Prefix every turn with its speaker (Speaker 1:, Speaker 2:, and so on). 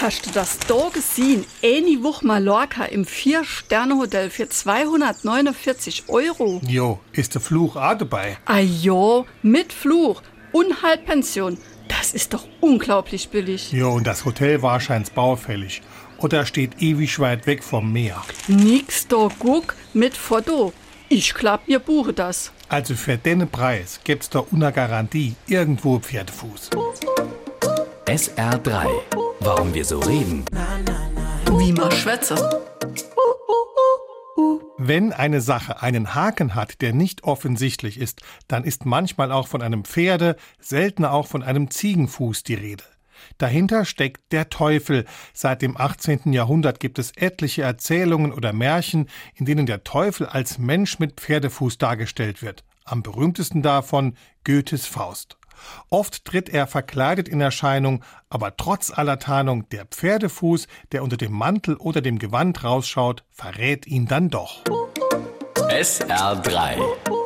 Speaker 1: Hast du das da gesehen? Eine Woche Mallorca im Vier-Sterne-Hotel für 249 Euro.
Speaker 2: Jo, ist der Fluch auch dabei?
Speaker 1: Ah ja, mit Fluch und Halbpension. Das ist doch unglaublich billig.
Speaker 2: Jo, und das Hotel wahrscheinlich baufällig. Oder steht ewig weit weg vom Meer.
Speaker 1: Nix da guck mit Foto. Ich glaub, ihr buche das.
Speaker 2: Also für den Preis gibt's da una Garantie irgendwo Pferdefuß.
Speaker 3: SR3. Warum wir so reden.
Speaker 1: Wie man schwätze.
Speaker 2: Wenn eine Sache einen Haken hat, der nicht offensichtlich ist, dann ist manchmal auch von einem Pferde, seltener auch von einem Ziegenfuß die Rede. Dahinter steckt der Teufel. Seit dem 18. Jahrhundert gibt es etliche Erzählungen oder Märchen, in denen der Teufel als Mensch mit Pferdefuß dargestellt wird. Am berühmtesten davon Goethes Faust. Oft tritt er verkleidet in Erscheinung, aber trotz aller Tarnung der Pferdefuß, der unter dem Mantel oder dem Gewand rausschaut, verrät ihn dann doch.
Speaker 3: SR3.